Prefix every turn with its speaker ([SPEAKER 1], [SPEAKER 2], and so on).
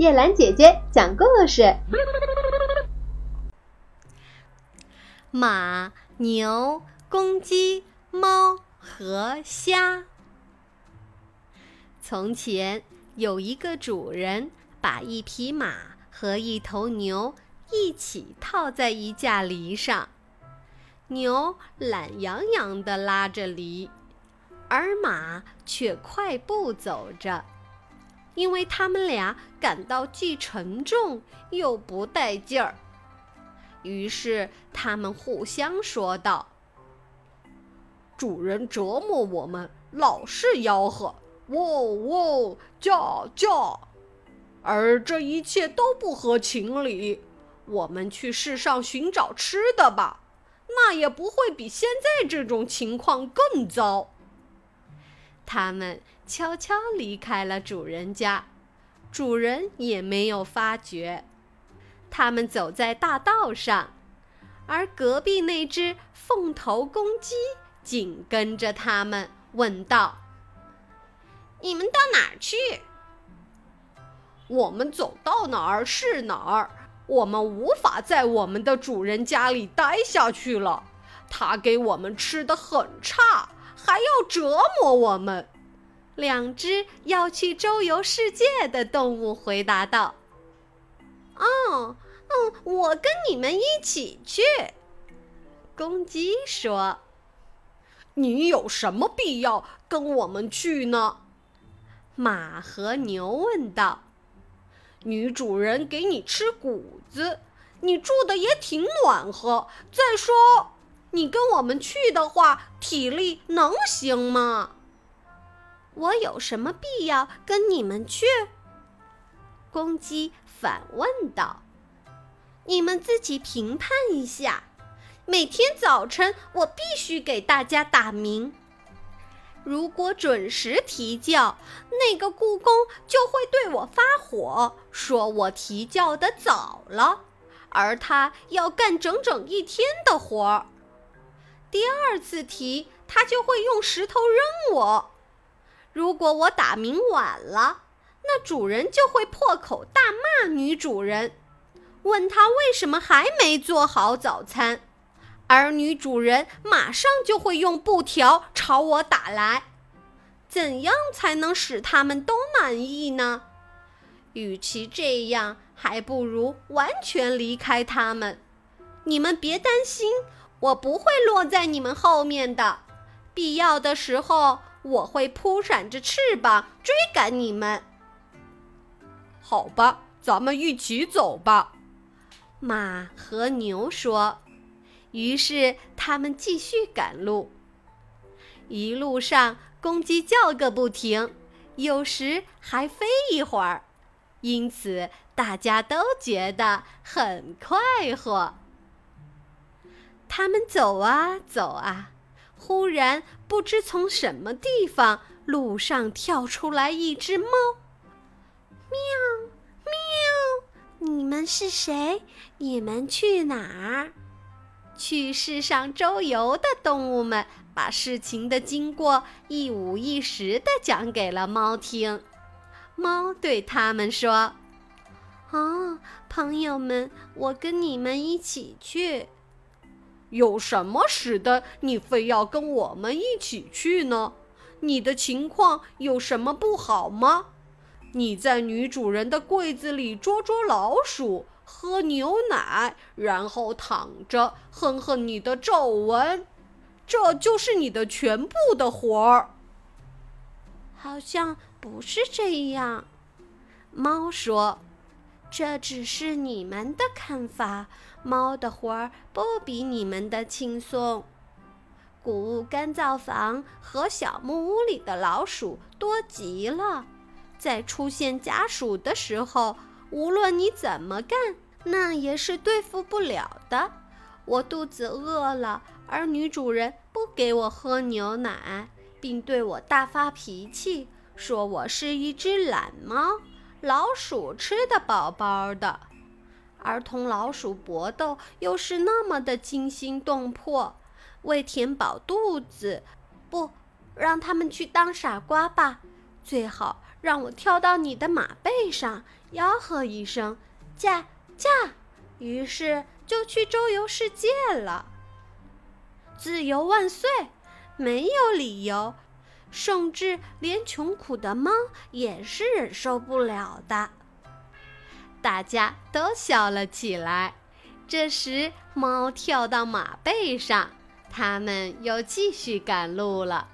[SPEAKER 1] 叶兰姐姐讲故事：
[SPEAKER 2] 马、牛、公鸡、猫和虾。从前有一个主人，把一匹马和一头牛一起套在一架犁上，牛懒洋洋地拉着犁，而马却快步走着。因为他们俩感到既沉重又不带劲儿，于是他们互相说道：“
[SPEAKER 3] 主人折磨我们，老是吆喝‘喔喔叫叫’，而这一切都不合情理。我们去世上寻找吃的吧，那也不会比现在这种情况更糟。”
[SPEAKER 2] 他们悄悄离开了主人家，主人也没有发觉。他们走在大道上，而隔壁那只凤头公鸡紧跟着他们，问道：“
[SPEAKER 4] 你们到哪儿去？”“
[SPEAKER 3] 我们走到哪儿是哪儿。我们无法在我们的主人家里待下去了，他给我们吃的很差。”还要折磨我们！
[SPEAKER 2] 两只要去周游世界的动物回答道：“
[SPEAKER 4] 哦，嗯，我跟你们一起去。”
[SPEAKER 2] 公鸡说：“
[SPEAKER 3] 你有什么必要跟我们去呢？”
[SPEAKER 2] 马和牛问道：“
[SPEAKER 3] 女主人给你吃谷子，你住的也挺暖和。再说……”你跟我们去的话，体力能行吗？
[SPEAKER 4] 我有什么必要跟你们去？
[SPEAKER 2] 公鸡反问道：“
[SPEAKER 4] 你们自己评判一下。每天早晨，我必须给大家打鸣。如果准时啼叫，那个故宫就会对我发火，说我啼叫的早了，而他要干整整一天的活儿。”第二次提，他就会用石头扔我。如果我打鸣晚了，那主人就会破口大骂女主人，问她为什么还没做好早餐，而女主人马上就会用布条朝我打来。怎样才能使他们都满意呢？与其这样，还不如完全离开他们。你们别担心。我不会落在你们后面的，必要的时候我会扑闪着翅膀追赶你们。
[SPEAKER 3] 好吧，咱们一起走吧。”
[SPEAKER 2] 马和牛说。于是他们继续赶路。一路上，公鸡叫个不停，有时还飞一会儿，因此大家都觉得很快活。他们走啊走啊，忽然不知从什么地方，路上跳出来一只猫。
[SPEAKER 4] 喵喵，你们是谁？你们去哪儿？
[SPEAKER 2] 去世上周游的动物们把事情的经过一五一十的讲给了猫听。猫对他们说：“
[SPEAKER 4] 哦，朋友们，我跟你们一起去。”
[SPEAKER 3] 有什么使得你非要跟我们一起去呢？你的情况有什么不好吗？你在女主人的柜子里捉捉老鼠，喝牛奶，然后躺着哼哼你的皱纹，这就是你的全部的活儿。
[SPEAKER 4] 好像不是这样，猫说。这只是你们的看法。猫的活儿不比你们的轻松。谷物干燥房和小木屋里的老鼠多极了，在出现家鼠的时候，无论你怎么干，那也是对付不了的。我肚子饿了，而女主人不给我喝牛奶，并对我大发脾气，说我是一只懒猫。老鼠吃得饱饱的，儿童老鼠搏斗又是那么的惊心动魄。为填饱肚子，不让他们去当傻瓜吧，最好让我跳到你的马背上，
[SPEAKER 2] 吆喝一声“驾驾”，于是就去周游世界了。自由万岁！没有理由，甚至连穷苦的猫也是忍受不了的。大家都笑了起来。这时，猫跳到马背上，他们又继续赶路了。